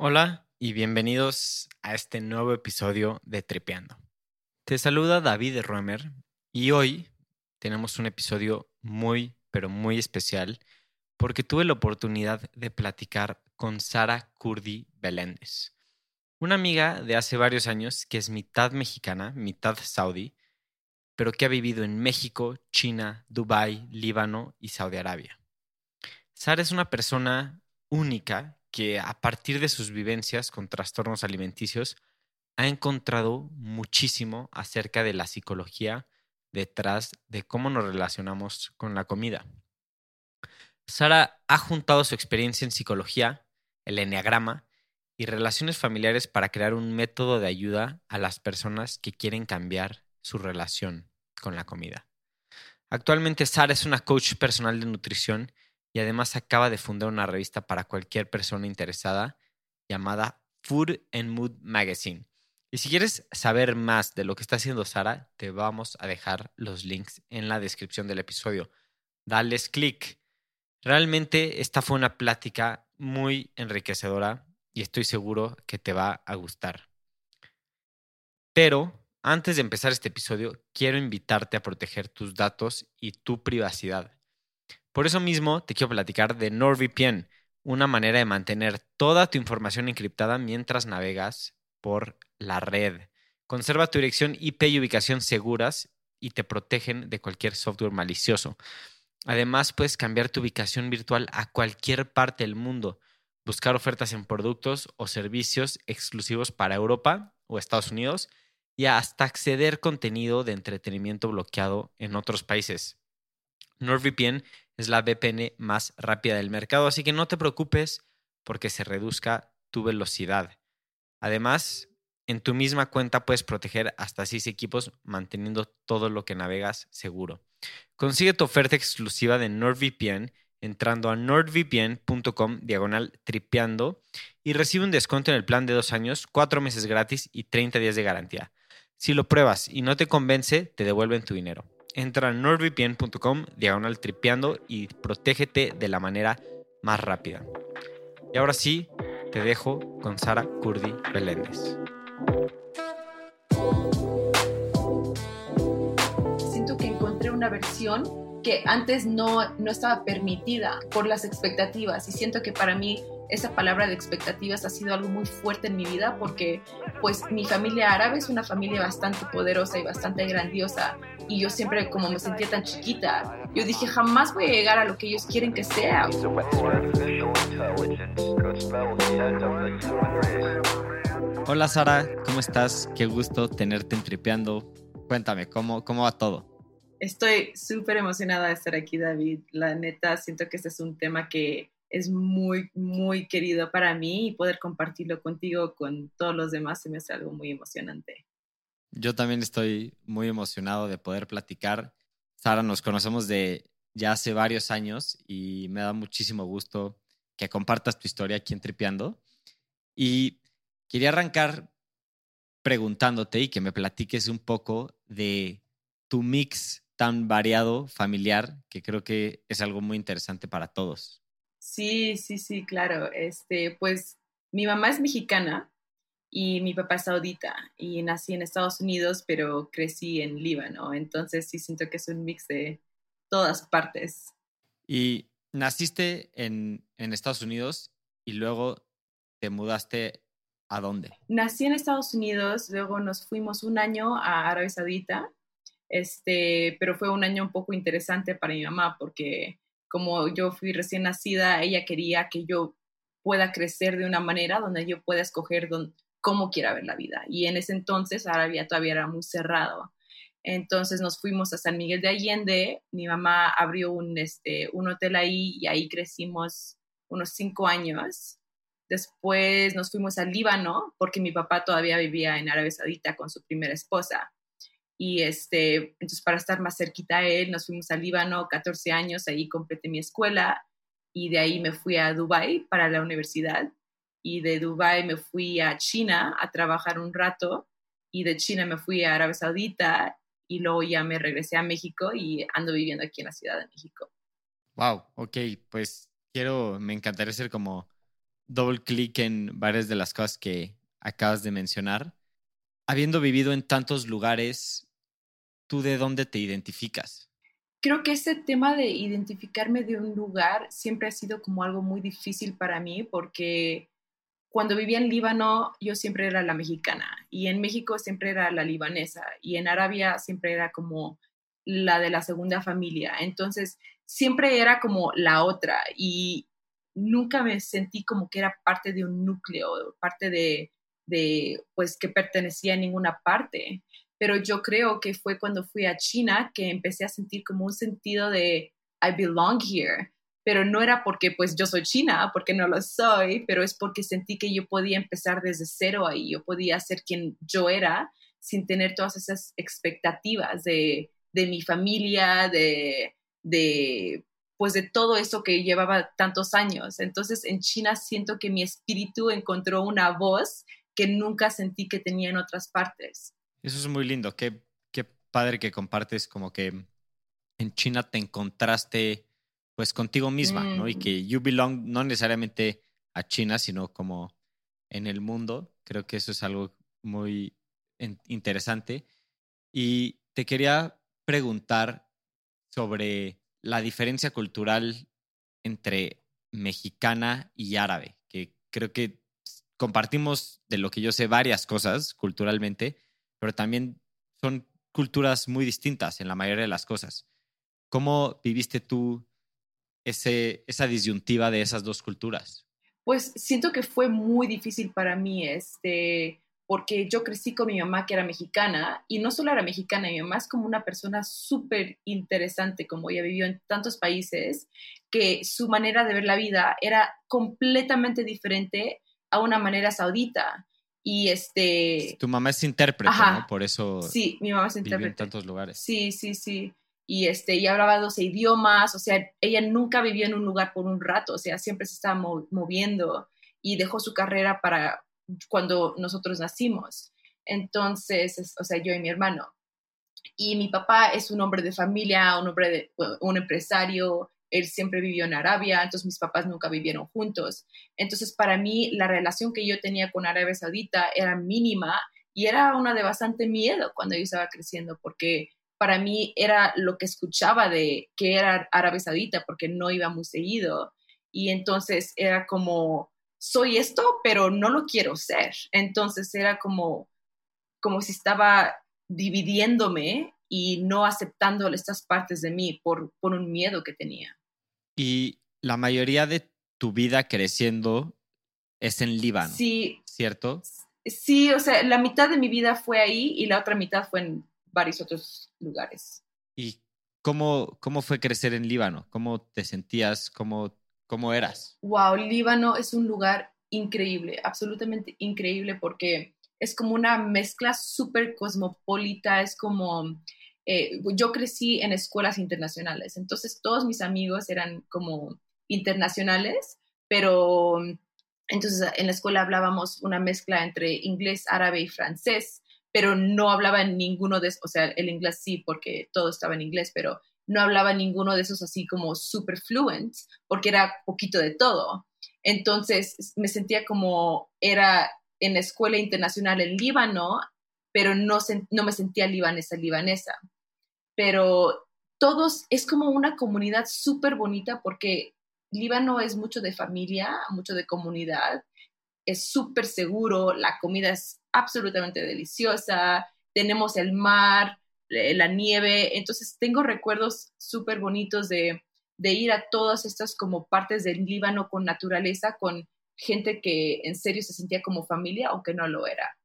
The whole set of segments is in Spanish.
Hola y bienvenidos a este nuevo episodio de Tripeando. Te saluda David Roemer y hoy tenemos un episodio muy, pero muy especial porque tuve la oportunidad de platicar con Sara Kurdi Beléndez, una amiga de hace varios años que es mitad mexicana, mitad saudí, pero que ha vivido en México, China, Dubái, Líbano y Saudi Arabia. Sara es una persona única que a partir de sus vivencias con trastornos alimenticios ha encontrado muchísimo acerca de la psicología detrás de cómo nos relacionamos con la comida. Sara ha juntado su experiencia en psicología, el enneagrama y relaciones familiares para crear un método de ayuda a las personas que quieren cambiar su relación con la comida. Actualmente Sara es una coach personal de nutrición y además acaba de fundar una revista para cualquier persona interesada llamada Food and Mood Magazine. Y si quieres saber más de lo que está haciendo Sara, te vamos a dejar los links en la descripción del episodio. Dales clic. Realmente esta fue una plática muy enriquecedora y estoy seguro que te va a gustar. Pero antes de empezar este episodio, quiero invitarte a proteger tus datos y tu privacidad. Por eso mismo te quiero platicar de NordVPN, una manera de mantener toda tu información encriptada mientras navegas por la red. Conserva tu dirección IP y ubicación seguras y te protegen de cualquier software malicioso. Además, puedes cambiar tu ubicación virtual a cualquier parte del mundo, buscar ofertas en productos o servicios exclusivos para Europa o Estados Unidos y hasta acceder contenido de entretenimiento bloqueado en otros países. NordVPN es la VPN más rápida del mercado, así que no te preocupes porque se reduzca tu velocidad. Además, en tu misma cuenta puedes proteger hasta 6 equipos manteniendo todo lo que navegas seguro. Consigue tu oferta exclusiva de NordVPN entrando a nordvpn.com diagonal tripeando y recibe un descuento en el plan de dos años, cuatro meses gratis y 30 días de garantía. Si lo pruebas y no te convence, te devuelven tu dinero. Entra a nordvpn.com, diagonal tripeando y protégete de la manera más rápida. Y ahora sí, te dejo con Sara Kurdi Beléndez. Siento que encontré una versión que antes no, no estaba permitida por las expectativas y siento que para mí esa palabra de expectativas ha sido algo muy fuerte en mi vida porque pues mi familia árabe es una familia bastante poderosa y bastante grandiosa y yo siempre como me sentía tan chiquita, yo dije jamás voy a llegar a lo que ellos quieren que sea. Hola Sara, ¿cómo estás? Qué gusto tenerte. Cuéntame, ¿cómo, cómo va todo? Estoy súper emocionada de estar aquí, David. La neta, siento que este es un tema que es muy, muy querido para mí y poder compartirlo contigo, con todos los demás, se me hace algo muy emocionante. Yo también estoy muy emocionado de poder platicar. Sara, nos conocemos de ya hace varios años y me da muchísimo gusto que compartas tu historia aquí en Tripeando. Y quería arrancar preguntándote y que me platiques un poco de tu mix tan variado familiar, que creo que es algo muy interesante para todos. Sí, sí, sí, claro. Este, pues mi mamá es mexicana y mi papá es saudita y nací en Estados Unidos, pero crecí en Líbano. Entonces sí siento que es un mix de todas partes. Y naciste en, en Estados Unidos y luego te mudaste a dónde? Nací en Estados Unidos, luego nos fuimos un año a Arabia Saudita, este, pero fue un año un poco interesante para mi mamá porque como yo fui recién nacida, ella quería que yo pueda crecer de una manera donde yo pueda escoger cómo quiera ver la vida. Y en ese entonces Arabia todavía era muy cerrado. Entonces nos fuimos a San Miguel de Allende, mi mamá abrió un, este, un hotel ahí y ahí crecimos unos cinco años. Después nos fuimos al Líbano porque mi papá todavía vivía en Arabia Saudita con su primera esposa. Y este, entonces para estar más cerquita a él, nos fuimos al Líbano, 14 años, ahí completé mi escuela y de ahí me fui a Dubai para la universidad y de Dubai me fui a China a trabajar un rato y de China me fui a Arabia Saudita y luego ya me regresé a México y ando viviendo aquí en la Ciudad de México. Wow, ok, pues quiero, me encantaría ser como double clic en varias de las cosas que acabas de mencionar. Habiendo vivido en tantos lugares, ¿tú de dónde te identificas? Creo que ese tema de identificarme de un lugar siempre ha sido como algo muy difícil para mí porque cuando vivía en Líbano yo siempre era la mexicana y en México siempre era la libanesa y en Arabia siempre era como la de la segunda familia. Entonces siempre era como la otra y nunca me sentí como que era parte de un núcleo, parte de, de pues que pertenecía a ninguna parte. Pero yo creo que fue cuando fui a China que empecé a sentir como un sentido de I belong here, pero no era porque pues yo soy china, porque no lo soy, pero es porque sentí que yo podía empezar desde cero ahí, yo podía ser quien yo era sin tener todas esas expectativas de, de mi familia, de, de pues de todo eso que llevaba tantos años. Entonces en China siento que mi espíritu encontró una voz que nunca sentí que tenía en otras partes. Eso es muy lindo, qué, qué padre que compartes como que en China te encontraste pues contigo misma, ¿no? Y que you belong no necesariamente a China, sino como en el mundo. Creo que eso es algo muy interesante. Y te quería preguntar sobre la diferencia cultural entre mexicana y árabe, que creo que compartimos de lo que yo sé varias cosas culturalmente, pero también son culturas muy distintas en la mayoría de las cosas. ¿Cómo viviste tú ese, esa disyuntiva de esas dos culturas? Pues siento que fue muy difícil para mí, este, porque yo crecí con mi mamá que era mexicana y no solo era mexicana, mi mamá es como una persona súper interesante, como ella vivió en tantos países, que su manera de ver la vida era completamente diferente a una manera saudita. Y este... Tu mamá es intérprete, ¿no? Por eso... Sí, mi mamá es intérprete. en tantos lugares. Sí, sí, sí. Y, este, y hablaba 12 idiomas, o sea, ella nunca vivió en un lugar por un rato, o sea, siempre se estaba moviendo y dejó su carrera para cuando nosotros nacimos. Entonces, o sea, yo y mi hermano. Y mi papá es un hombre de familia, un hombre de, un empresario, él siempre vivió en Arabia, entonces mis papás nunca vivieron juntos. Entonces, para mí, la relación que yo tenía con Arabia Saudita era mínima y era una de bastante miedo cuando yo estaba creciendo, porque para mí era lo que escuchaba de que era Arabia Saudita, porque no iba muy seguido. Y entonces era como, soy esto, pero no lo quiero ser. Entonces era como, como si estaba dividiéndome y no aceptando estas partes de mí por, por un miedo que tenía. Y la mayoría de tu vida creciendo es en Líbano. Sí. ¿Cierto? Sí, o sea, la mitad de mi vida fue ahí y la otra mitad fue en varios otros lugares. ¿Y cómo, cómo fue crecer en Líbano? ¿Cómo te sentías? ¿Cómo ¿Cómo eras? Wow, Líbano es un lugar increíble, absolutamente increíble porque es como una mezcla súper cosmopolita, es como, eh, yo crecí en escuelas internacionales, entonces todos mis amigos eran como internacionales, pero entonces en la escuela hablábamos una mezcla entre inglés, árabe y francés, pero no hablaba ninguno de, o sea, el inglés sí, porque todo estaba en inglés, pero no hablaba ninguno de esos así como super fluent, porque era poquito de todo. Entonces me sentía como era en la escuela internacional en Líbano, pero no, no me sentía libanesa, libanesa. Pero todos, es como una comunidad súper bonita porque Líbano es mucho de familia, mucho de comunidad, es súper seguro, la comida es absolutamente deliciosa, tenemos el mar, eh, la nieve. Entonces tengo recuerdos súper bonitos de, ir a todas estas como partes del Líbano con naturaleza, con gente que en serio se sentía como familia, aunque no lo era.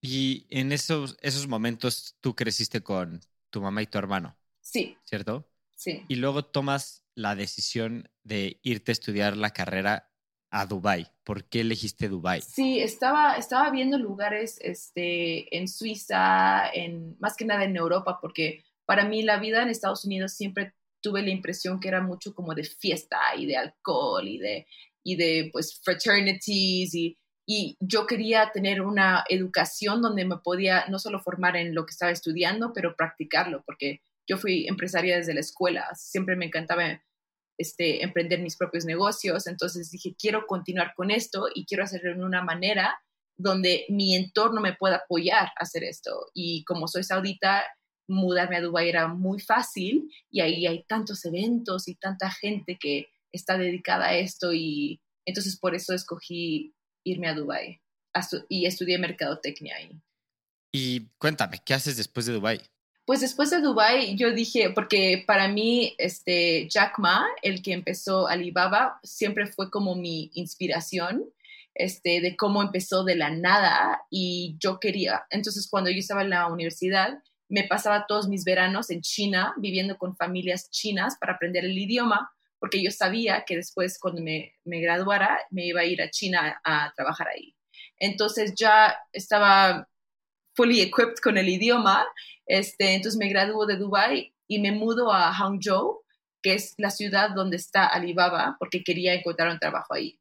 Y en esos, esos momentos tú creciste con tu mamá y tu hermano. Sí. ¿Cierto? Sí. Y luego tomas la decisión de irte a estudiar la carrera a Dubai. ¿Por qué elegiste Dubai? Sí, estaba, estaba viendo lugares este, en Suiza, en, más que nada en Europa, porque para mí la vida en Estados Unidos siempre tuve la impresión que era mucho como de fiesta y de alcohol y de, y de pues fraternities y, y yo quería tener una educación donde me podía no solo formar en lo que estaba estudiando, pero practicarlo, porque yo fui empresaria desde la escuela, siempre me encantaba este, emprender mis propios negocios. Entonces dije, quiero continuar con esto y quiero hacerlo en una manera donde mi entorno me pueda apoyar a hacer esto. Y como soy saudita, mudarme a Dubái era muy fácil y ahí hay tantos eventos y tanta gente que está dedicada a esto y entonces por eso escogí irme a Dubái y estudié mercadotecnia ahí. Y cuéntame, ¿qué haces después de Dubái? Pues después de Dubai yo dije, porque para mí este Jack Ma, el que empezó Alibaba, siempre fue como mi inspiración, este, de cómo empezó de la nada y yo quería, entonces cuando yo estaba en la universidad, me pasaba todos mis veranos en China, viviendo con familias chinas para aprender el idioma, porque yo sabía que después cuando me, me graduara me iba a ir a China a trabajar ahí. Entonces ya estaba fully equipped con el idioma. Este, entonces me graduó de Dubai y me mudo a Hangzhou, que es la ciudad donde está Alibaba, porque quería encontrar un trabajo ahí.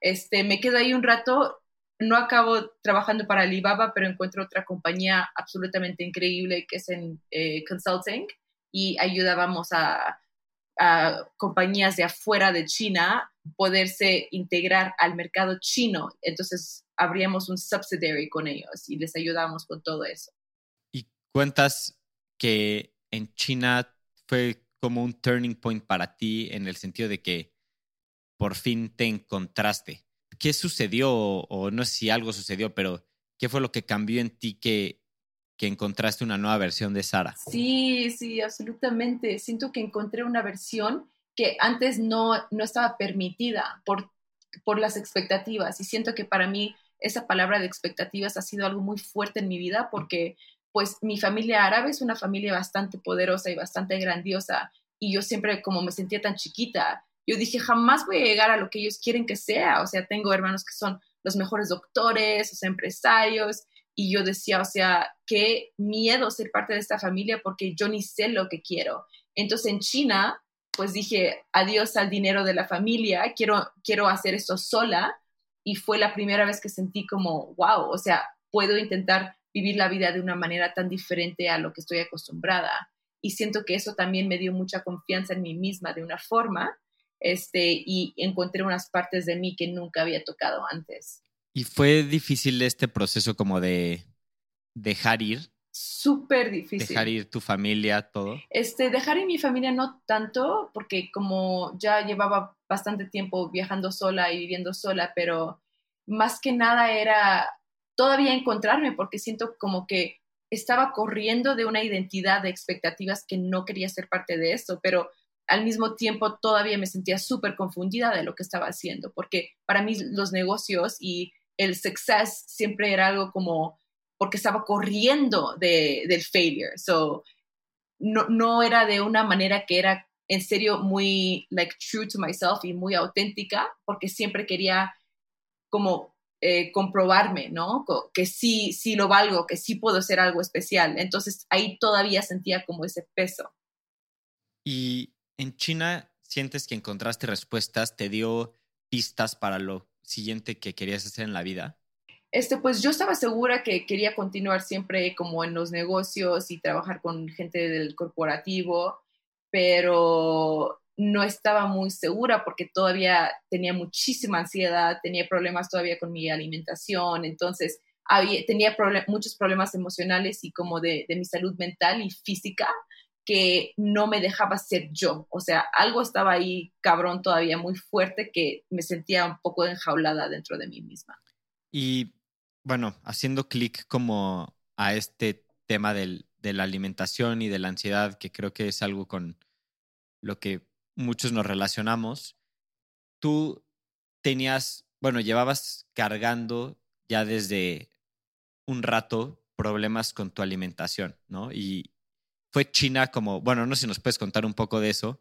Este, me quedo ahí un rato, no acabo trabajando para Alibaba, pero encuentro otra compañía absolutamente increíble que es en eh, consulting y ayudábamos a, a compañías de afuera de China poderse integrar al mercado chino. Entonces abríamos un subsidiary con ellos y les ayudamos con todo eso. Y cuentas que en China fue como un turning point para ti en el sentido de que por fin te encontraste. ¿Qué sucedió o no sé si algo sucedió, pero qué fue lo que cambió en ti que, que encontraste una nueva versión de Sara? Sí, sí, absolutamente. Siento que encontré una versión que antes no, no estaba permitida por, por las expectativas y siento que para mí esa palabra de expectativas ha sido algo muy fuerte en mi vida porque pues mi familia árabe es una familia bastante poderosa y bastante grandiosa y yo siempre como me sentía tan chiquita, yo dije jamás voy a llegar a lo que ellos quieren que sea, o sea, tengo hermanos que son los mejores doctores, los empresarios y yo decía, o sea, qué miedo ser parte de esta familia porque yo ni sé lo que quiero. Entonces en China, pues dije, adiós al dinero de la familia, quiero, quiero hacer esto sola y fue la primera vez que sentí como, wow, o sea, puedo intentar vivir la vida de una manera tan diferente a lo que estoy acostumbrada. Y siento que eso también me dio mucha confianza en mí misma de una forma, este, y encontré unas partes de mí que nunca había tocado antes. ¿Y fue difícil este proceso como de dejar ir? Súper difícil. Dejar ir tu familia, todo. Este, dejar ir mi familia no tanto, porque como ya llevaba bastante tiempo viajando sola y viviendo sola, pero más que nada era todavía encontrarme porque siento como que estaba corriendo de una identidad de expectativas que no quería ser parte de eso, pero al mismo tiempo todavía me sentía súper confundida de lo que estaba haciendo, porque para mí los negocios y el success siempre era algo como porque estaba corriendo de, del failure. So, no, no era de una manera que era en serio muy like true to myself y muy auténtica porque siempre quería como eh, comprobarme, ¿no? Que sí, sí lo valgo, que sí puedo ser algo especial. Entonces ahí todavía sentía como ese peso. Y en China sientes que encontraste respuestas, te dio pistas para lo siguiente que querías hacer en la vida. Este, pues yo estaba segura que quería continuar siempre como en los negocios y trabajar con gente del corporativo pero no estaba muy segura porque todavía tenía muchísima ansiedad, tenía problemas todavía con mi alimentación, entonces había, tenía muchos problemas emocionales y como de, de, mi salud mental y física que no me dejaba ser yo. O sea, algo estaba ahí cabrón todavía muy fuerte que me sentía un poco enjaulada dentro de mí misma. Y bueno, haciendo clic como a este tema del, de la alimentación y de la ansiedad, que creo que es algo con lo que muchos nos relacionamos, tú tenías, bueno, llevabas cargando ya desde un rato problemas con tu alimentación, ¿no? Y fue China como, bueno, no sé si nos puedes contar un poco de eso,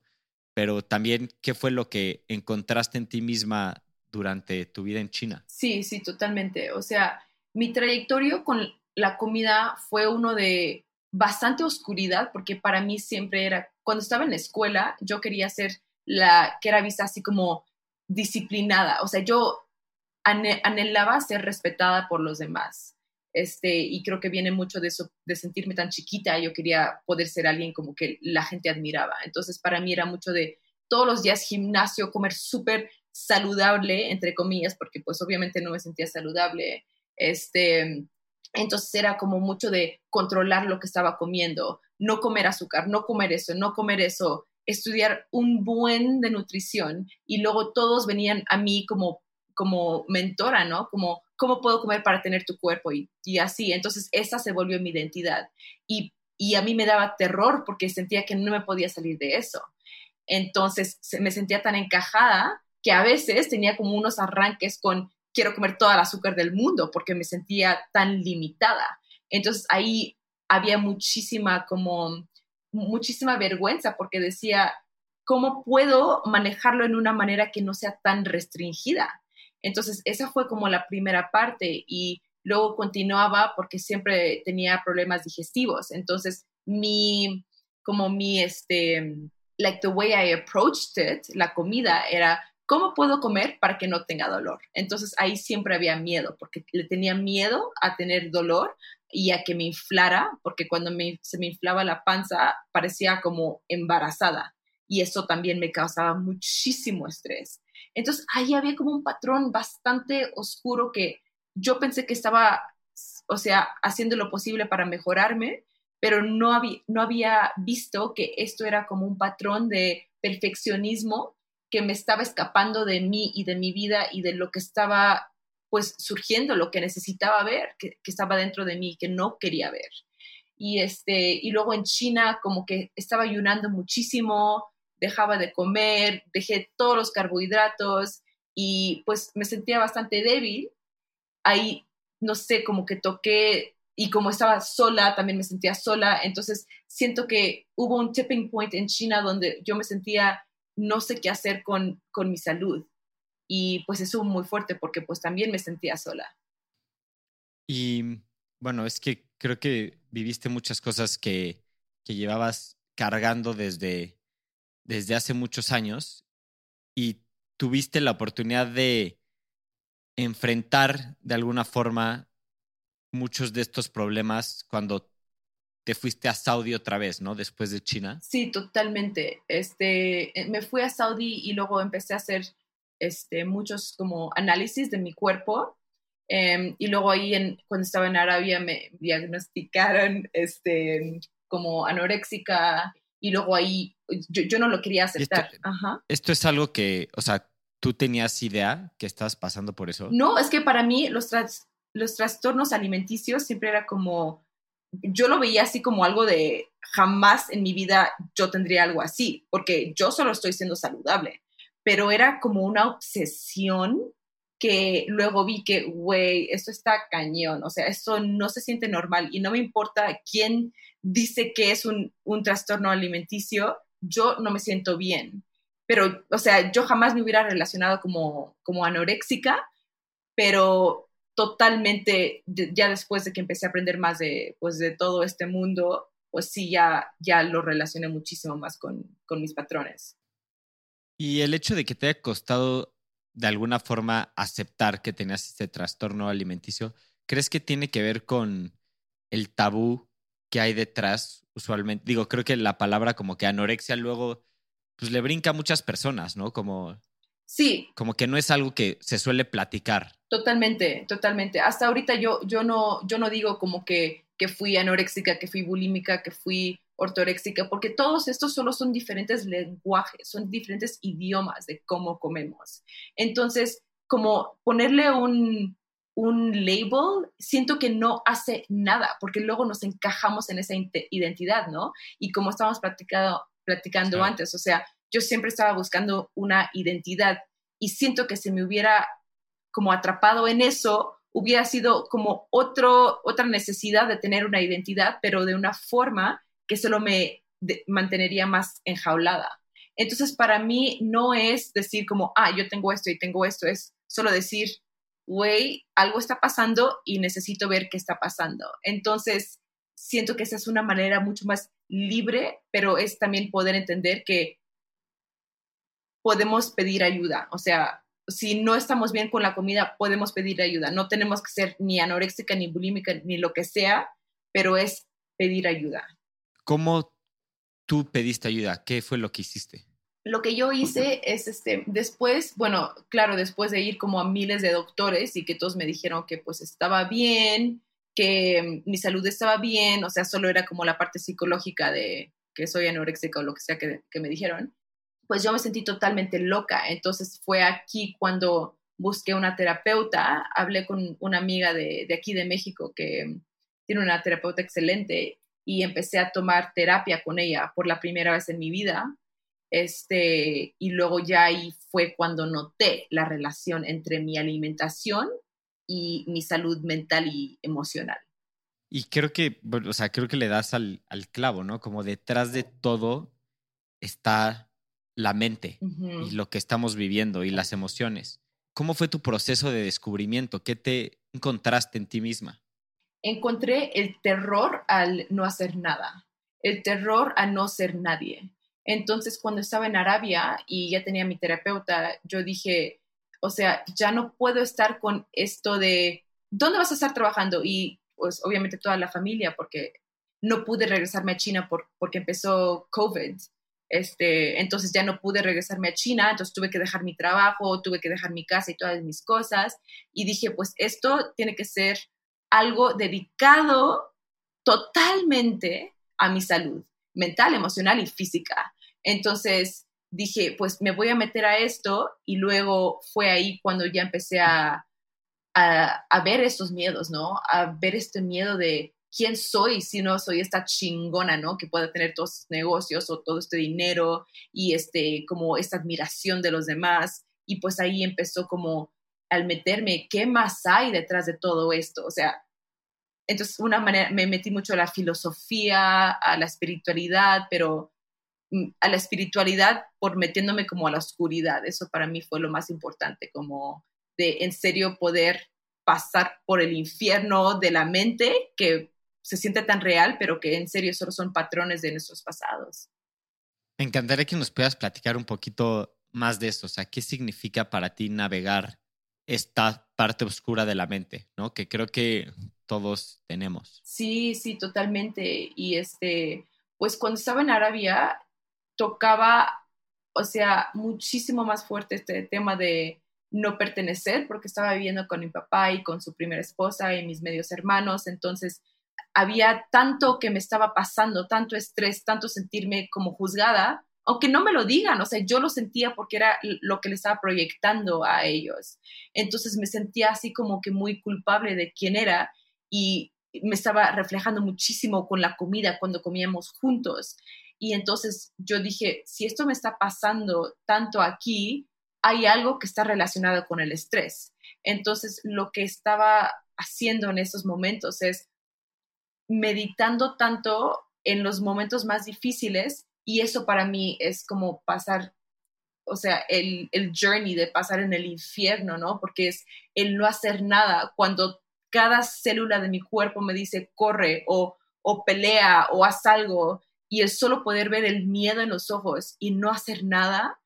pero también qué fue lo que encontraste en ti misma durante tu vida en China. Sí, sí, totalmente. O sea, mi trayectoria con la comida fue uno de bastante oscuridad, porque para mí siempre era, cuando estaba en la escuela, yo quería ser la que era vista así como disciplinada, o sea, yo anhelaba ser respetada por los demás. Este, y creo que viene mucho de eso, de sentirme tan chiquita, yo quería poder ser alguien como que la gente admiraba. Entonces, para mí era mucho de todos los días gimnasio, comer súper saludable, entre comillas, porque pues obviamente no me sentía saludable. Este, entonces era como mucho de controlar lo que estaba comiendo, no comer azúcar, no comer eso, no comer eso, estudiar un buen de nutrición y luego todos venían a mí como, como mentora, ¿no? Como, ¿cómo puedo comer para tener tu cuerpo? Y, así, entonces esa se volvió mi identidad. Y, a mí me daba terror porque sentía que no me podía salir de eso. Entonces me sentía tan encajada que a veces tenía como unos arranques con quiero comer toda el azúcar del mundo porque me sentía tan limitada. Entonces ahí había muchísima como muchísima vergüenza porque decía, ¿cómo puedo manejarlo en una manera que no sea tan restringida? Entonces, esa fue como la primera parte y luego continuaba porque siempre tenía problemas digestivos. Entonces, mi, como mi, este, like the way I approached it, la comida era, ¿cómo puedo comer para que no tenga dolor? Entonces, ahí siempre había miedo porque le tenía miedo a tener dolor y a que me inflara, porque cuando se me inflaba la panza parecía como embarazada y eso también me causaba muchísimo estrés. Entonces ahí había como un patrón bastante oscuro que yo pensé que estaba, o sea, haciendo lo posible para mejorarme, pero no había, no había visto que esto era como un patrón de perfeccionismo que me estaba escapando de mí y de mi vida y de lo que estaba pues surgiendo lo que necesitaba ver, que, estaba dentro de mí, que no quería ver. Y, este, y luego en China como que estaba ayunando muchísimo, dejaba de comer, dejé todos los carbohidratos y pues me sentía bastante débil. Ahí, no sé, como que toqué y como estaba sola, también me sentía sola. Entonces siento que hubo un tipping point en China donde yo me sentía no sé qué hacer con, con mi salud y pues eso muy fuerte porque pues también me sentía sola. Y bueno, es que creo que viviste muchas cosas que, que llevabas cargando desde, desde hace muchos años y tuviste la oportunidad de enfrentar de alguna forma muchos de estos problemas cuando te fuiste a Saudi otra vez, ¿no? Después de China. Sí, totalmente. Este, eh, me fui a Saudi y luego empecé a hacer este, muchos como análisis de mi cuerpo. Em, y luego ahí, en, cuando estaba en Arabia, me diagnosticaron este, como anoréxica y luego ahí yo, yo no lo quería aceptar. Esto, esto, es algo que, o sea, ¿tú tenías idea que estabas pasando por eso? No, es que para mí los, los trastornos alimenticios siempre era como, yo lo veía así como algo de jamás en mi vida yo tendría algo así, porque yo solo estoy siendo saludable pero era como una obsesión que luego vi que, güey, esto está cañón, o sea, esto no se siente normal y no me importa quién dice que es un, un trastorno alimenticio, yo no me siento bien. Pero, o sea, yo jamás me hubiera relacionado como, como anoréxica, pero totalmente, ya después de que empecé a aprender más de, pues, de todo este mundo, pues sí, ya, ya lo relacioné muchísimo más con, con mis patrones. Y el hecho de que te haya costado de alguna forma aceptar que tenías este trastorno alimenticio, ¿crees que tiene que ver con el tabú que hay detrás usualmente? Digo, creo que la palabra como que anorexia luego pues le brinca a muchas personas, ¿no? Como Sí. Como que no es algo que se suele platicar. Totalmente, totalmente. Hasta ahorita yo, yo, no, yo no digo como que, que fui anoréxica, que fui bulímica, que fui ortoréxica, porque todos estos solo son diferentes lenguajes, son diferentes idiomas de cómo comemos. Entonces, como ponerle un, un label, siento que no hace nada, porque luego nos encajamos en esa identidad, ¿no? Y como estábamos platicando, platicando antes, o sea, yo siempre estaba buscando una identidad y siento que si me hubiera como atrapado en eso, hubiera sido como otro, otra necesidad de tener una identidad, pero de una forma que solo me mantendría más enjaulada. Entonces, para mí no es decir como, ah, yo tengo esto y tengo esto, es solo decir, güey, algo está pasando y necesito ver qué está pasando. Entonces, siento que esa es una manera mucho más libre, pero es también poder entender que podemos pedir ayuda. O sea, si no estamos bien con la comida, podemos pedir ayuda. No tenemos que ser ni anoréxica, ni bulímica, ni lo que sea, pero es pedir ayuda. ¿Cómo tú pediste ayuda? ¿Qué fue lo que hiciste? lo que yo hice es, este, después, bueno, claro, después de ir como a miles de doctores y que todos me dijeron que pues estaba bien, que mi salud estaba bien, o sea, solo era como la parte psicológica de que soy anoréxica o lo que sea que, que me dijeron, pues yo me sentí totalmente loca. Entonces fue aquí cuando busqué una terapeuta, hablé con una amiga de, de aquí de México que tiene una terapeuta excelente y empecé a tomar terapia con ella por la primera vez en mi vida este, y luego ya ahí fue cuando noté la relación entre mi alimentación y mi salud mental y emocional. Y creo que, o sea, creo que le das al, al clavo, ¿no? Como detrás de todo está la mente y lo que estamos viviendo y las emociones. ¿Cómo fue tu proceso de descubrimiento? ¿Qué te encontraste en ti misma? Encontré el terror al no hacer nada, el terror a no ser nadie, entonces, cuando estaba en Arabia y ya tenía mi terapeuta, yo dije, o sea, ya no puedo estar con esto de, ¿dónde vas a estar trabajando? Y pues obviamente toda la familia, porque no pude regresarme a China por, porque empezó COVID. Este, entonces ya no pude regresarme a China, entonces tuve que dejar mi trabajo, tuve que dejar mi casa y todas mis cosas. Y dije, pues esto tiene que ser algo dedicado totalmente a mi salud mental, emocional y física. Entonces dije, pues me voy a meter a esto y luego fue ahí cuando ya empecé a, a, ver estos miedos, ¿no? A ver este miedo de quién soy si no soy esta chingona, ¿no? Que pueda tener todos estos negocios o todo este dinero y este, como esta admiración de los demás. Y pues ahí empezó como al meterme, ¿qué más hay detrás de todo esto? O sea, entonces una manera, me metí mucho a la filosofía, a la espiritualidad, pero Mm, a la espiritualidad por metiéndome como a la oscuridad. Eso para mí fue lo más importante, como de en serio poder pasar por el infierno de la mente que se siente tan real, pero que en serio solo son patrones de nuestros pasados. Me encantaría que nos puedas platicar un poquito más de eso, o sea, ¿qué significa para ti navegar esta parte oscura de la mente, ¿no? Que creo que todos tenemos. Sí, sí, totalmente. Y este, pues cuando estaba en Arabia, tocaba, o sea, muchísimo más fuerte este tema de no pertenecer, porque estaba viviendo con mi papá y con su primera esposa y mis medios hermanos, entonces había tanto que me estaba pasando, tanto estrés, tanto sentirme como juzgada, aunque no me lo digan, o sea, yo lo sentía porque era lo que le estaba proyectando a ellos. Entonces me sentía así como que muy culpable de quién era y me estaba reflejando muchísimo con la comida cuando comíamos juntos. Y entonces yo dije, si esto me está pasando tanto aquí, hay algo que está relacionado con el estrés. Entonces lo que estaba haciendo en esos momentos es meditando tanto en los momentos más difíciles y eso para mí es como pasar, o sea, el, el journey de pasar en el infierno, ¿no? Porque es el no hacer nada cuando cada célula de mi cuerpo me dice corre o, o pelea o haz algo y el solo poder ver el miedo en los ojos y no hacer nada,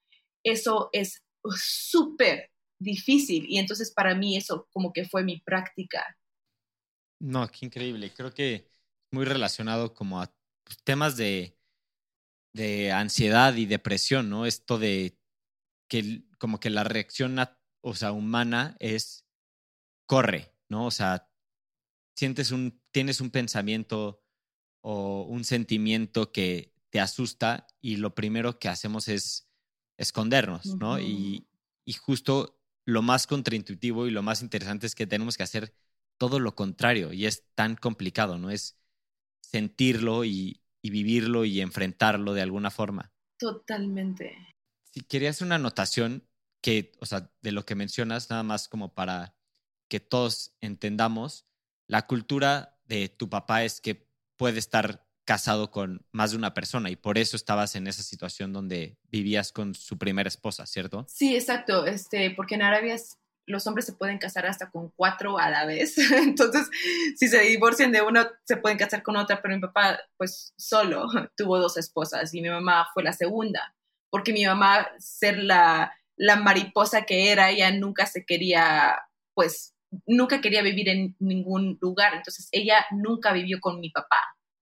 eso es súper difícil. Y entonces para mí eso como que fue mi práctica. No, qué increíble. Creo que muy relacionado como a pues, temas de, de ansiedad y depresión, ¿no? Esto de que como que la reacción, o sea, humana es corre, ¿no? O sea, sientes un, tienes un pensamiento o un sentimiento que te asusta y lo primero que hacemos es escondernos, ¿no? y, y justo lo más contraintuitivo y lo más interesante es que tenemos que hacer todo lo contrario y es tan complicado, ¿no? Es sentirlo y, y vivirlo y enfrentarlo de alguna forma. Totalmente. Si querías una anotación que, o sea, de lo que mencionas, nada más como para que todos entendamos, la cultura de tu papá es que puede estar casado con más de una persona y por eso estabas en esa situación donde vivías con su primera esposa, ¿cierto? Sí, exacto, este, porque en Arabia los hombres se pueden casar hasta con cuatro a la vez, entonces si se divorcian de uno se pueden casar con otra, pero mi papá pues solo tuvo dos esposas y mi mamá fue la segunda, porque mi mamá ser la, la mariposa que era, ella nunca se quería pues nunca quería vivir en ningún lugar, entonces ella nunca vivió con mi papá,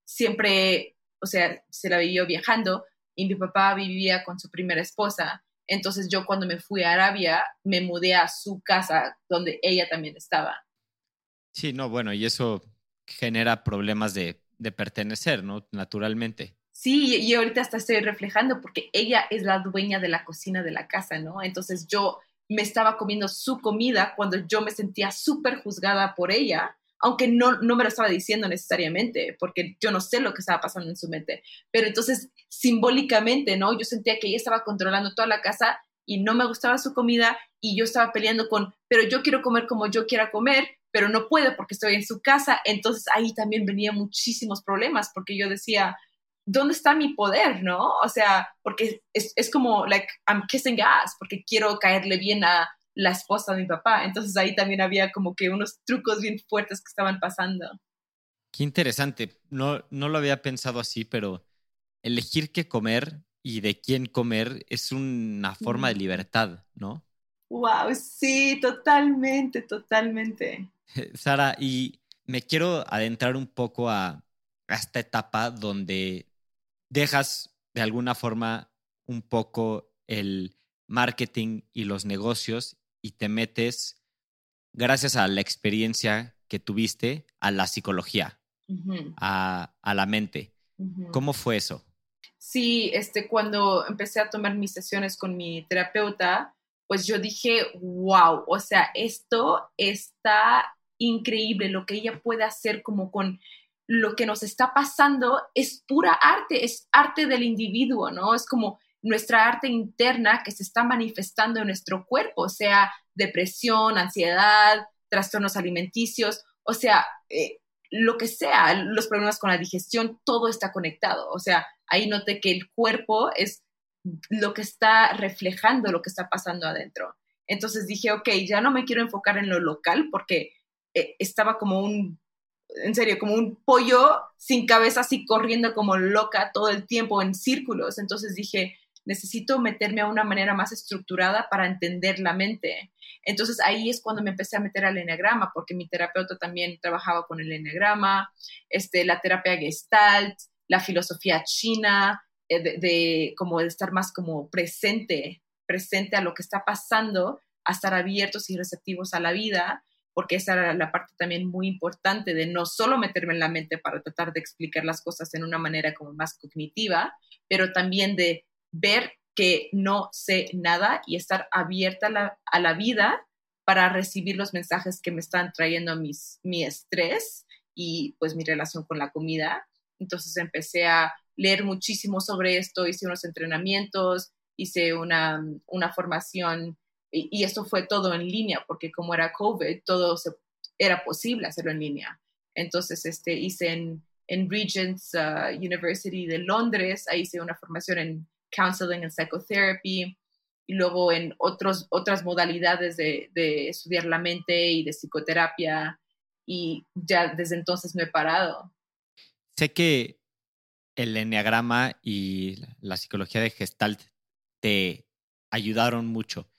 siempre, o sea, se la vivió viajando y mi papá vivía con su primera esposa. Entonces yo cuando me fui a Arabia me mudé a su casa donde ella también estaba. Sí, no, bueno, y eso genera problemas de, de pertenecer, ¿no? Naturalmente. Sí, y ahorita hasta estoy reflejando porque ella es la dueña de la cocina de la casa, ¿no? Entonces yo me estaba comiendo su comida cuando yo me sentía súper juzgada por ella, aunque no, no me lo estaba diciendo necesariamente, porque yo no sé lo que estaba pasando en su mente. Pero entonces, simbólicamente, ¿no? Yo sentía que ella estaba controlando toda la casa y no me gustaba su comida y yo estaba peleando con, pero yo quiero comer como yo quiera comer, pero no puedo porque estoy en su casa. Entonces ahí también venían muchísimos problemas porque yo decía, ¿dónde está mi poder, no? O sea, porque es, es como, like, I'm kissing gas, porque quiero caerle bien a la esposa de mi papá. Entonces ahí también había como que unos trucos bien fuertes que estaban pasando. Qué interesante. No, no lo había pensado así, pero elegir qué comer y de quién comer es una forma de libertad, ¿no? Wow, sí, totalmente, totalmente. Sara, y me quiero adentrar un poco a, a esta etapa donde dejas de alguna forma un poco el marketing y los negocios y te metes, gracias a la experiencia que tuviste, a la psicología, a, la mente. ¿Cómo fue eso? Sí, este, cuando empecé a tomar mis sesiones con mi terapeuta, pues yo dije, wow, o sea, esto está increíble, lo que ella puede hacer como con lo que nos está pasando es pura arte, es arte del individuo, ¿no? Es como nuestra arte interna que se está manifestando en nuestro cuerpo, sea depresión, ansiedad, trastornos alimenticios, o sea, eh, lo que sea, los problemas con la digestión, todo está conectado. O sea, ahí noté que el cuerpo es lo que está reflejando lo que está pasando adentro. Entonces dije, ok, ya no me quiero enfocar en lo local porque eh, estaba como un en serio, como un pollo sin cabeza, así corriendo como loca todo el tiempo en círculos. Entonces dije, necesito meterme a una manera más estructurada para entender la mente. Entonces ahí es cuando me empecé a meter al enneagrama, porque mi terapeuta también trabajaba con el enneagrama, este, la terapia gestalt, la filosofía china, eh, de, como estar más como presente, presente a lo que está pasando, a estar abiertos y receptivos a la vida porque esa era la parte también muy importante de no solo meterme en la mente para tratar de explicar las cosas en una manera como más cognitiva, pero también de ver que no sé nada y estar abierta a la, vida para recibir los mensajes que me están trayendo mis, mi estrés y pues mi relación con la comida. Entonces empecé a leer muchísimo sobre esto, hice unos entrenamientos, hice una, una formación y, esto fue todo en línea, porque como era COVID, todo se, era posible hacerlo en línea. Entonces, este, hice en, en Regent's uh, University de Londres, ahí hice una formación en counseling and psychotherapy, y luego en otros, otras modalidades de, de estudiar la mente y de psicoterapia, y ya desde entonces me he parado. Sé que el enneagrama y la psicología de Gestalt te ayudaron mucho.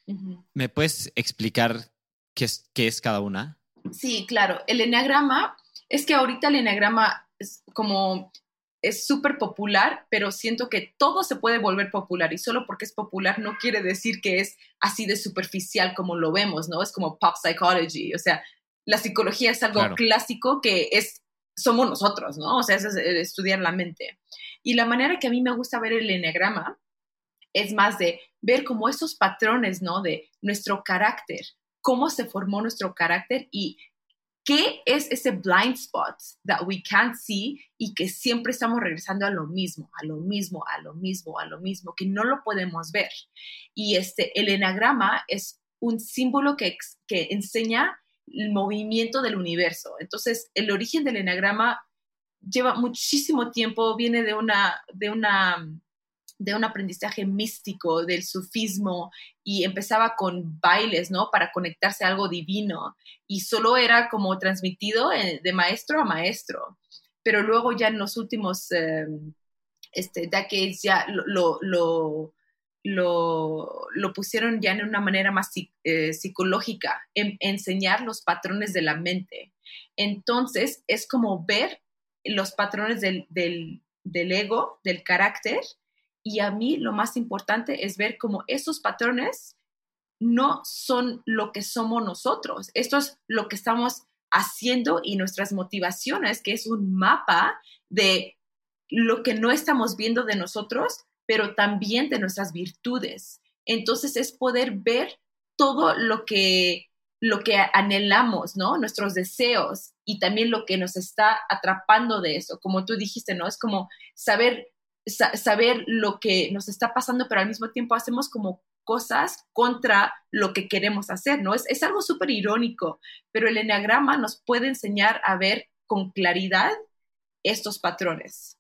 ¿Me puedes explicar qué es, qué es cada una? Sí, claro. El enneagrama, es que ahorita el enneagrama es como es súper popular, pero siento que todo se puede volver popular y solo porque es popular no quiere decir que es así de superficial como lo vemos, ¿no? Es como pop psychology, o sea, la psicología es algo clásico que es somos nosotros, ¿no? O sea, es estudiar la mente. Y la manera que a mí me gusta ver el enneagrama es más de ver como esos patrones, ¿no? De nuestro carácter, cómo se formó nuestro carácter y qué es ese blind spot that we can't see y que siempre estamos regresando a lo mismo, a lo mismo, a lo mismo, a lo mismo, que no lo podemos ver. Y este, el enagrama es un símbolo que, que enseña el movimiento del universo. Entonces, el origen del enagrama lleva muchísimo tiempo, viene de una, de una de un aprendizaje místico del sufismo y empezaba con bailes, ¿no? Para conectarse a algo divino y solo era como transmitido eh, de maestro a maestro. Pero luego ya en los últimos em, este, decades ya lo, lo, lo, pusieron ya en una manera más eh, psicológica, en, enseñar los patrones de la mente. Entonces es como ver los patrones del, del, del ego, del carácter, Y a mí lo más importante es ver cómo esos patrones no son lo que somos nosotros. Esto es lo que estamos haciendo y nuestras motivaciones, que es un mapa de lo que no estamos viendo de nosotros, pero también de nuestras virtudes. Entonces es poder ver todo lo que lo que anhelamos, ¿no? Nuestros deseos y también lo que nos está atrapando de eso. Como tú dijiste, ¿no? Es como saber saber lo que nos está pasando, pero al mismo tiempo hacemos como cosas contra lo que queremos hacer, ¿no? Es, es algo súper irónico, pero el enneagrama nos puede enseñar a ver con claridad estos patrones.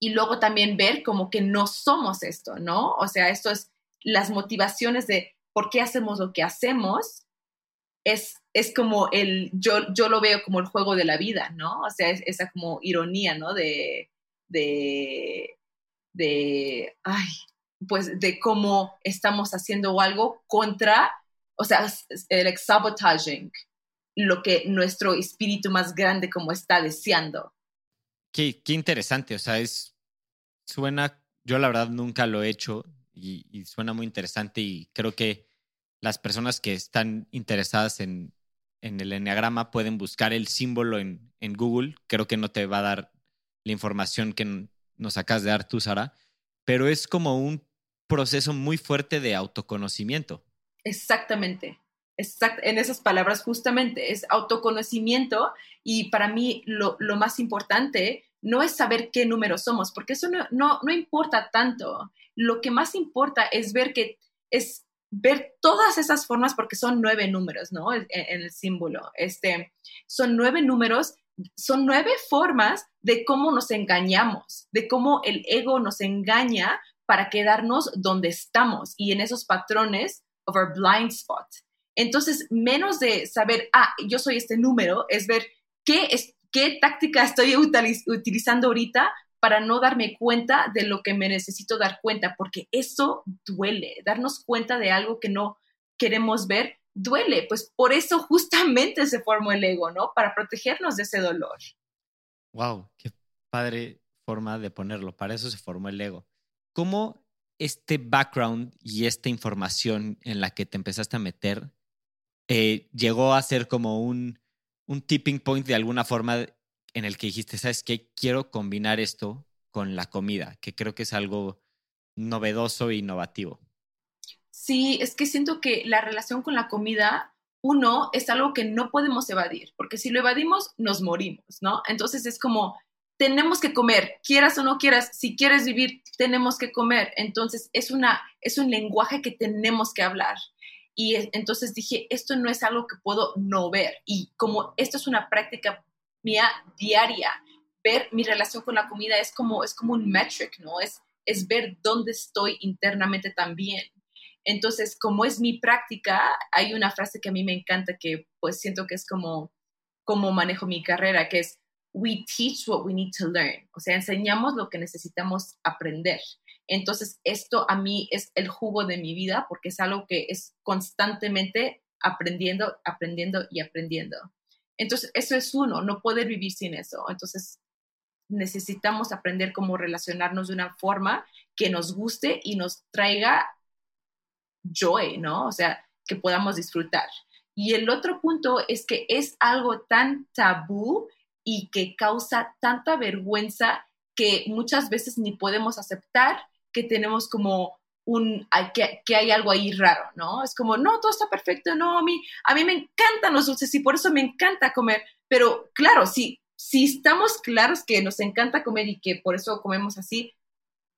Y luego también ver como que no somos esto, ¿no? O sea, esto es las motivaciones de por qué hacemos lo que hacemos, es, es como el, yo, yo lo veo como el juego de la vida, ¿no? O sea, es, esa como ironía, ¿no? De, de, de, ay, pues de cómo estamos haciendo algo contra, o sea, el sabotaging, lo que nuestro espíritu más grande como está deseando. Qué, qué interesante, o sea, es, suena, yo la verdad nunca lo he hecho y, y suena muy interesante y creo que las personas que están interesadas en, en el enneagrama pueden buscar el símbolo en, en Google, creo que no te va a dar la información que nos acabas de dar tú, Sara, pero es como un proceso muy fuerte de autoconocimiento. Exactamente. en esas palabras justamente, es autoconocimiento y para mí lo, más importante no es saber qué número somos, porque eso no, no, importa tanto. Lo que más importa es ver que es ver todas esas formas, porque son nueve números, ¿no? En, en, el símbolo. Este, son nueve números son nueve formas de cómo nos engañamos, de cómo el ego nos engaña para quedarnos donde estamos y en esos patrones of our blind spot. Entonces, menos de saber, ah, yo soy este número, es ver qué, es, qué táctica estoy utilizando ahorita para no darme cuenta de lo que me necesito dar cuenta, porque eso duele, darnos cuenta de algo que no queremos ver duele, pues por eso justamente se formó el ego, ¿no? Para protegernos de ese dolor. Wow, qué padre forma de ponerlo, para eso se formó el ego. ¿Cómo este background y esta información en la que te empezaste a meter eh, llegó a ser como un, un tipping point de alguna forma en el que dijiste, ¿sabes qué? Quiero combinar esto con la comida, que creo que es algo novedoso e innovativo. Sí, es que siento que la relación con la comida, uno, es algo que no podemos evadir, porque si lo evadimos, nos morimos, ¿no? Entonces es como, tenemos que comer, quieras o no quieras, si quieres vivir, tenemos que comer. Entonces es, una, es un lenguaje que tenemos que hablar. Y entonces dije, esto no es algo que puedo no ver. Y como esto es una práctica mía diaria, ver mi relación con la comida es como, es como un metric, ¿no? Es, es ver dónde estoy internamente también. Entonces, como es mi práctica, hay una frase que a mí me encanta que pues siento que es como, como manejo mi carrera, que es, we teach what we need to learn. O sea, enseñamos lo que necesitamos aprender. Entonces, esto a mí es el jugo de mi vida porque es algo que es constantemente aprendiendo, aprendiendo y aprendiendo. Entonces, eso es uno, no poder vivir sin eso. Entonces, necesitamos aprender cómo relacionarnos de una forma que nos guste y nos traiga joy, ¿no? O sea, que podamos disfrutar. Y el otro punto es que es algo tan tabú y que causa tanta vergüenza que muchas veces ni podemos aceptar que tenemos como un, que, hay algo ahí raro, ¿no? Es como, no, todo está perfecto, no, a mí, a mí me encantan los dulces y por eso me encanta comer, pero claro, si, si estamos claros que nos encanta comer y que por eso comemos así,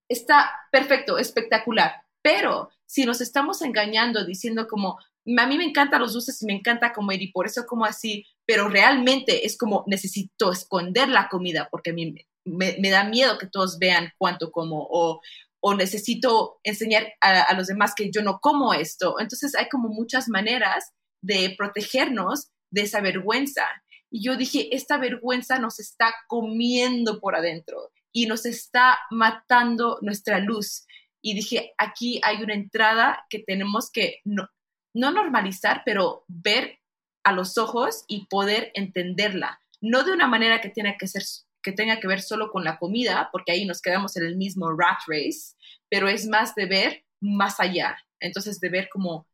está perfecto, espectacular, pero si nos estamos engañando diciendo como, a mí me encantan los dulces y me encanta comer y por eso como así, pero realmente es como necesito esconder la comida porque a mí me, da miedo que todos vean cuánto como o, necesito enseñar a, los demás que yo no como esto. Entonces hay como muchas maneras de protegernos de esa vergüenza. Y yo dije, esta vergüenza nos está comiendo por adentro y nos está matando nuestra luz y dije, aquí hay una entrada que tenemos que no, normalizar, pero ver a los ojos y poder entenderla, no de una manera que tiene que ser que tenga que ver solo con la comida, porque ahí nos quedamos en el mismo rat race, pero es más de ver más allá. Entonces, de ver como,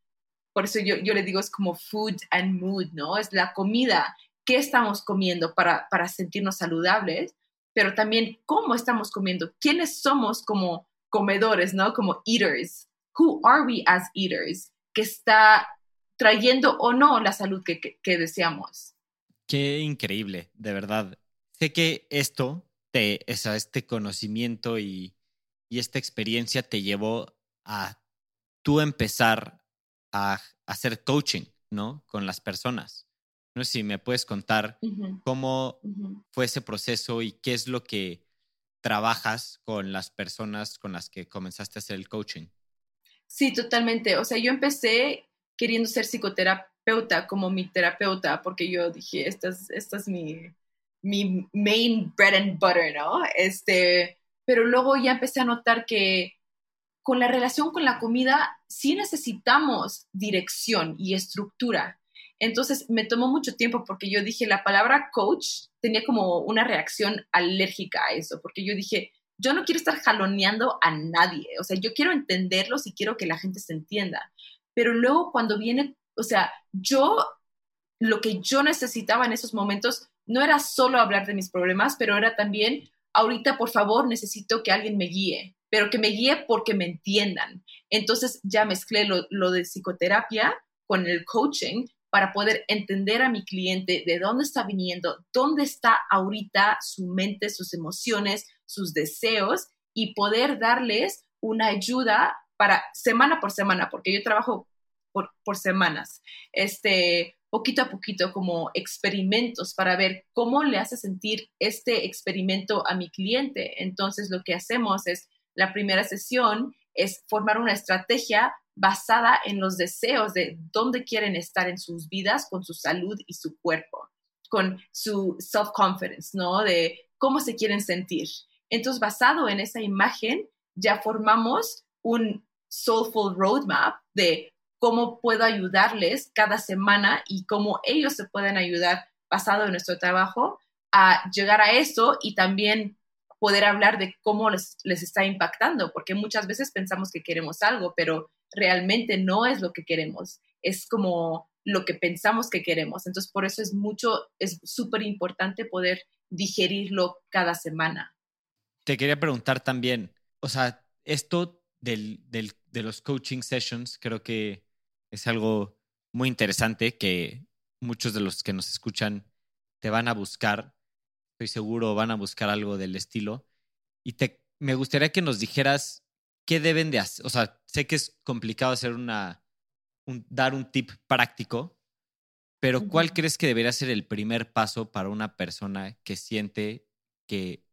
por eso yo, yo le digo, es como food and mood, ¿no? Es la comida, qué estamos comiendo para, para sentirnos saludables, pero también cómo estamos comiendo, quiénes somos como comedores, ¿no? Como eaters. Who are we as eaters? Que está trayendo o no la salud que, que, deseamos. Qué increíble, de verdad. Sé que esto, te, este conocimiento y, y esta experiencia te llevó a tú empezar a, hacer coaching, ¿no? Con las personas. No sé si me puedes contar cómo fue ese proceso y qué es lo que trabajas con las personas con las que comenzaste a hacer el coaching. Sí, totalmente. O sea, yo empecé queriendo ser psicoterapeuta como mi terapeuta, porque yo dije, esta es, mi, mi main bread and butter, ¿no? Este, pero luego ya empecé a notar que con la relación con la comida sí necesitamos dirección y estructura. Entonces me tomó mucho tiempo porque yo dije, la palabra coach tenía como una reacción alérgica a eso, porque yo dije, yo no quiero estar jaloneando a nadie, o sea, yo quiero entenderlos y quiero que la gente se entienda pero luego cuando viene, o sea, yo, lo que yo necesitaba en esos momentos no era solo hablar de mis problemas, pero era también, ahorita por favor necesito que alguien me guíe, pero que me guíe porque me entiendan. Entonces ya mezclé lo, lo de psicoterapia con el coaching para poder entender a mi cliente de dónde está viniendo, dónde está ahorita su mente, sus emociones, sus deseos y poder darles una ayuda para semana por semana, porque yo trabajo por, por semanas, este, poquito a poquito como experimentos para ver cómo le hace sentir este experimento a mi cliente. Entonces lo que hacemos es, la primera sesión es formar una estrategia basada en los deseos de dónde quieren estar en sus vidas con su salud y su cuerpo, con su self-confidence, ¿no? De cómo se quieren sentir. Entonces, basado en esa imagen, ya formamos un soulful roadmap de cómo puedo ayudarles cada semana y cómo ellos se pueden ayudar basado en nuestro trabajo a llegar a eso y también poder hablar de cómo les, les, está impactando, porque muchas veces pensamos que queremos algo, pero realmente no es lo que queremos, es como lo que pensamos que queremos. Entonces, por eso es mucho, es súper importante poder digerirlo cada semana. Te quería preguntar también, o sea, esto del, del de los coaching sessions, creo que es algo muy interesante que muchos de los que nos escuchan te van a buscar, estoy seguro van a buscar algo del estilo. Y te, me gustaría que nos dijeras qué deben de hacer. O sea, sé que es complicado hacer una, dar un tip práctico, pero ¿cuál crees que debería ser el primer paso para una persona que siente que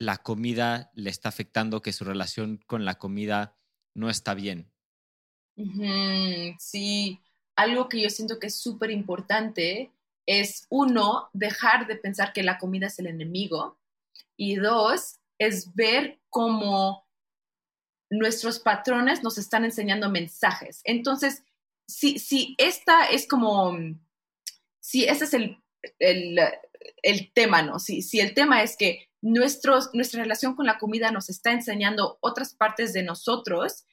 la comida le está afectando, que su relación con la comida no está bien. Sí, algo que yo siento que es súper importante es, uno, dejar de pensar que la comida es el enemigo y dos, es ver cómo nuestros patrones nos están enseñando mensajes. Entonces, si, si esta es como, si ese es el, el, tema, ¿no? Si, si el tema es que nuestra relación con la comida nos está enseñando otras partes de nosotros,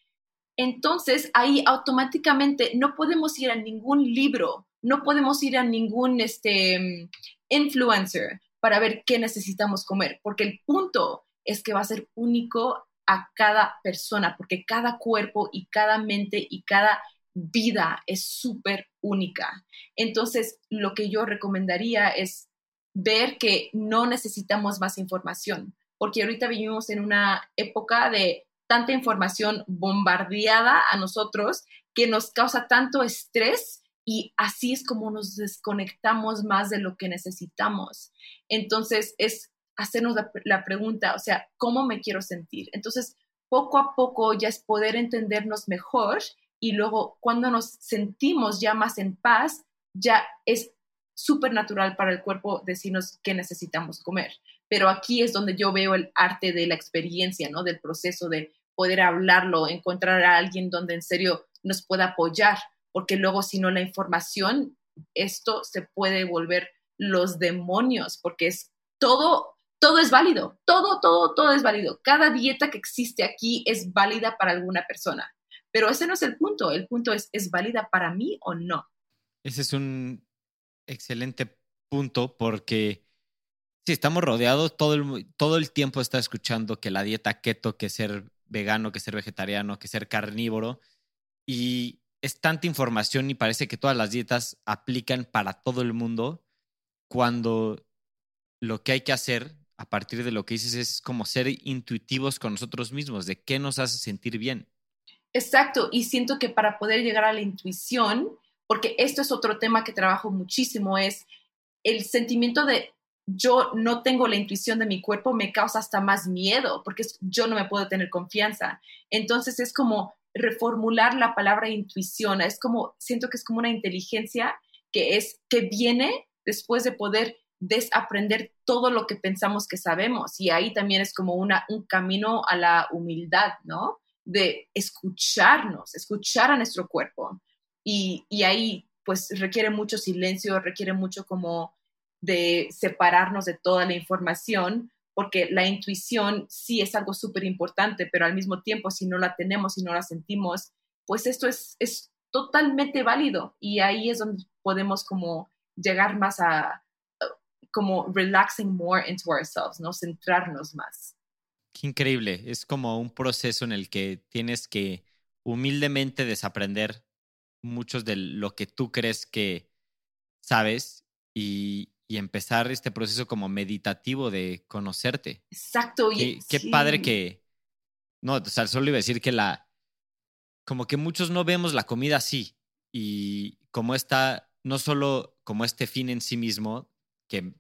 entonces ahí automáticamente no podemos ir a ningún libro, no podemos ir a ningún este, influencer para ver qué necesitamos comer, porque el punto es que va a ser único a cada persona, porque cada cuerpo y cada mente y cada vida es súper única. Entonces, lo que yo recomendaría es ver que no necesitamos más información, porque ahorita vivimos en una época de tanta información bombardeada a nosotros que nos causa tanto estrés y así es como nos desconectamos más de lo que necesitamos. Entonces es hacernos la, pregunta, o sea, ¿cómo me quiero sentir? Entonces, poco a poco ya es poder entendernos mejor y luego cuando nos sentimos ya más en paz, ya es súper natural para el cuerpo decirnos qué necesitamos comer. Pero aquí es donde yo veo el arte de la experiencia, ¿no? Del proceso de poder hablarlo, encontrar a alguien donde en serio nos pueda apoyar, porque luego si no la información, esto se puede volver los demonios, porque es todo, todo es válido, todo, todo, todo es válido. Cada dieta que existe aquí es válida para alguna persona. Pero ese no es el punto, el punto es, ¿es válida para mí o no? Ese es un excelente punto porque si estamos rodeados, todo el, todo el tiempo está escuchando que la dieta keto, que ser vegano, que ser vegetariano, que ser carnívoro, y es tanta información y parece que todas las dietas aplican para todo el mundo, cuando lo que hay que hacer a partir de lo que dices es como ser intuitivos con nosotros mismos, de qué nos hace sentir bien. Exacto, y siento que para poder llegar a la intuición, porque esto es otro tema que trabajo muchísimo, es el sentimiento de yo no tengo la intuición de mi cuerpo me causa hasta más miedo, porque yo no me puedo tener confianza. Entonces es como reformular la palabra intuición, es como, siento que es como una inteligencia que es, que viene después de poder desaprender todo lo que pensamos que sabemos. Y ahí también es como una, un camino a la humildad, ¿no? De escucharnos, escuchar a nuestro cuerpo. Y, y ahí pues requiere mucho silencio, requiere mucho como de separarnos de toda la información, porque la intuición sí es algo súper importante, pero al mismo tiempo si no la tenemos, si no la sentimos, pues esto es, es totalmente válido y ahí es donde podemos como llegar más a como relaxing more into ourselves, ¿no? Centrarnos más. Qué increíble, es como un proceso en el que tienes que humildemente desaprender muchos de lo que tú crees que sabes y, y empezar este proceso como meditativo de conocerte. Exacto. Qué, qué padre que, no, o sea, solo iba a decir que la, como que muchos no vemos la comida así y como está, no solo como este fin en sí mismo que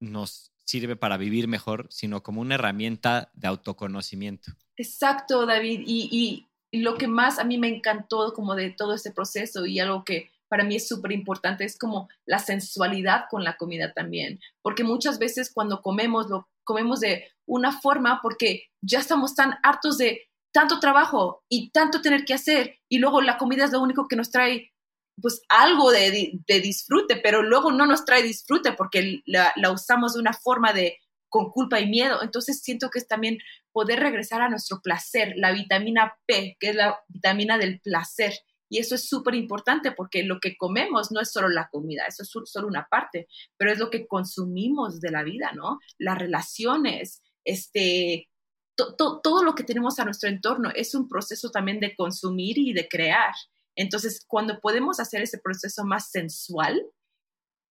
nos sirve para vivir mejor, sino como una herramienta de autoconocimiento. Exacto, David. Y, lo que más a mí me encantó como de todo este proceso y algo que para mí es súper importante, es como la sensualidad con la comida también, porque muchas veces cuando comemos, lo comemos de una forma porque ya estamos tan hartos de tanto trabajo y tanto tener que hacer y luego la comida es lo único que nos trae pues algo de, disfrute, pero luego no nos trae disfrute porque la, usamos de una forma de con culpa y miedo. Entonces siento que es también poder regresar a nuestro placer, la vitamina P, que es la vitamina del placer y eso es súper importante porque lo que comemos no es solo la comida, eso es solo una parte, pero es lo que consumimos de la vida, ¿no? Las relaciones, este, todo lo que tenemos a nuestro entorno es un proceso también de consumir y de crear. Entonces, cuando podemos hacer ese proceso más sensual,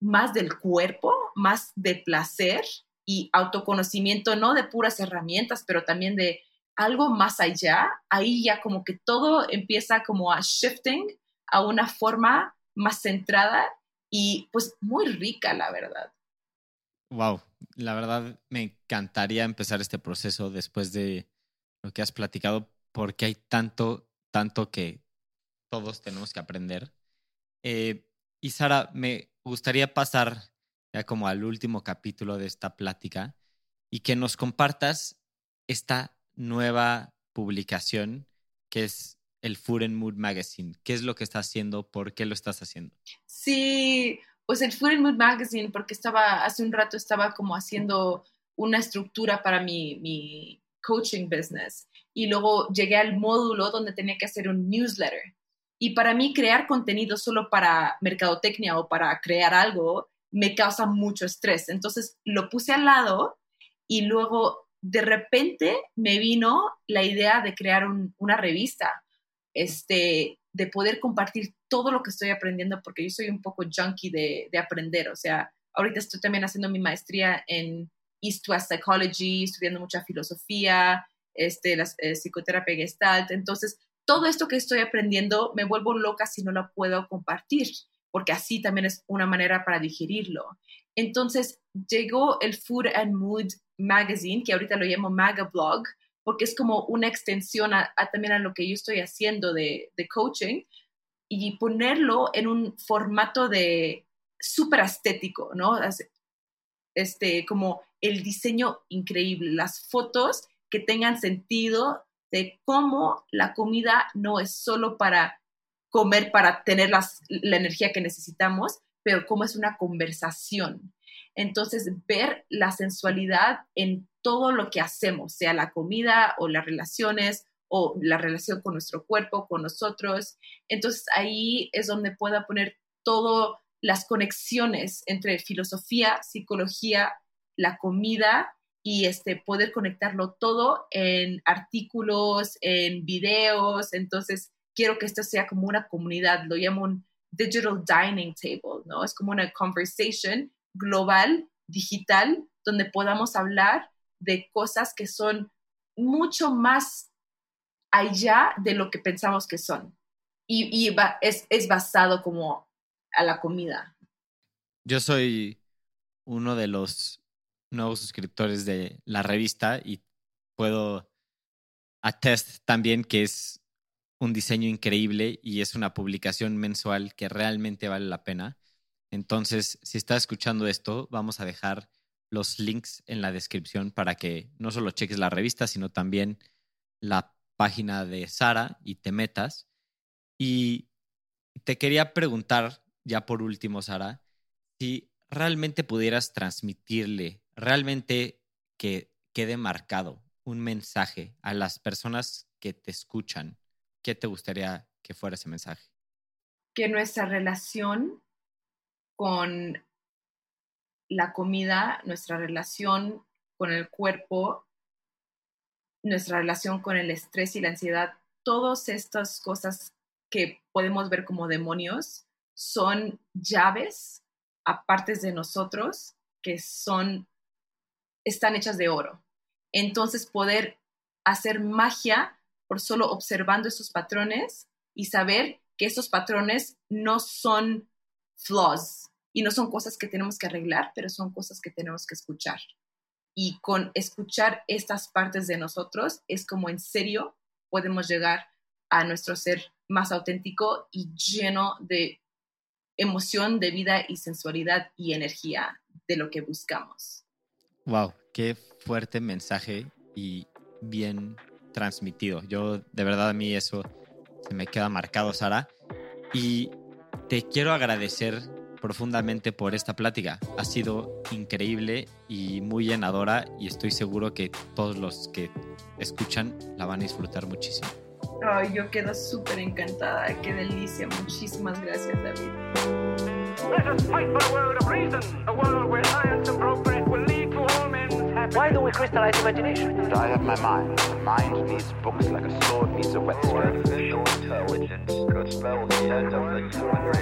más del cuerpo, más de placer y autoconocimiento, no de puras herramientas, pero también de algo más allá, ahí ya como que todo empieza como a shifting a una forma más centrada y pues muy rica, la verdad. Wow, la verdad me encantaría empezar este proceso después de lo que has platicado porque hay tanto, tanto que todos tenemos que aprender. Eh, y Sara, me gustaría pasar ya como al último capítulo de esta plática y que nos compartas esta nueva publicación que es el Food and Mood Magazine. ¿Qué es lo que estás haciendo? ¿Por qué lo estás haciendo? Sí, pues el Food and Mood Magazine, porque estaba, hace un rato estaba como haciendo una estructura para mi, mi coaching business y luego llegué al módulo donde tenía que hacer un newsletter. Y para mí crear contenido solo para mercadotecnia o para crear algo me causa mucho estrés. Entonces lo puse al lado y luego de repente me vino la idea de crear una revista, este, de poder compartir todo lo que estoy aprendiendo, porque yo soy un poco junkie de, aprender. O sea, ahorita estoy también haciendo mi maestría en East West Psychology, estudiando mucha filosofía, este, la eh, psicoterapia gestalt. Entonces, todo esto que estoy aprendiendo me vuelvo loca si no lo puedo compartir, porque así también es una manera para digerirlo. Entonces, llegó el Food and Mood Magazine, que ahorita lo llamo Maga Blog, porque es como una extensión a, también a lo que yo estoy haciendo de, coaching y ponerlo en un formato de súper estético, ¿no? Este, como el diseño increíble, las fotos que tengan sentido cómo la comida no es solo para comer, para tener la energía que necesitamos, pero cómo es una conversación. Entonces, ver la sensualidad en todo lo que hacemos, sea la comida o las relaciones o la relación con nuestro cuerpo, con nosotros. Entonces, ahí es donde pueda poner todas las conexiones entre filosofía, psicología, la comida y este, poder conectarlo todo en artículos, en videos. Entonces, quiero que esto sea como una comunidad, lo llamo un digital dining table, ¿no? Es como una conversation global, digital, donde podamos hablar de cosas que son mucho más allá de lo que pensamos que son. Y, es, es basado como a la comida. Yo soy uno de los nuevos suscriptores de la revista y puedo atestar también que es un diseño increíble y es una publicación mensual que realmente vale la pena. Entonces, si estás escuchando esto, vamos a dejar los links en la descripción para que no solo cheques la revista, sino también la página de Sara y te metas. Y te quería preguntar, ya por último, Sara, si realmente pudieras transmitirle, realmente que quede marcado un mensaje a las personas que te escuchan, ¿qué te gustaría que fuera ese mensaje? Que nuestra relación con la comida, nuestra relación con el cuerpo, nuestra relación con el estrés y la ansiedad, todas estas cosas que podemos ver como demonios son llaves a partes de nosotros que son están hechas de oro. Entonces poder hacer magia por solo observando esos patrones y saber que esos patrones no son flaws y no son cosas que tenemos que arreglar, pero son cosas que tenemos que escuchar. Y con escuchar estas partes de nosotros es como en serio podemos llegar a nuestro ser más auténtico y lleno de emoción, de vida y sensualidad y energía de lo que buscamos. Wow, qué fuerte mensaje y bien transmitido. Yo de verdad a mí eso se me queda marcado, Sara. Y te quiero agradecer profundamente por esta plática. Ha sido increíble y muy llenadora y estoy seguro que todos los que escuchan la van a disfrutar muchísimo. Ay, yo quedo súper encantada. Qué delicia. Muchísimas gracias, David. Why don't we crystallize imagination? I have my mind. The mind needs books like a sword needs a whetstone. Artificial intelligence could spell the end of the human race.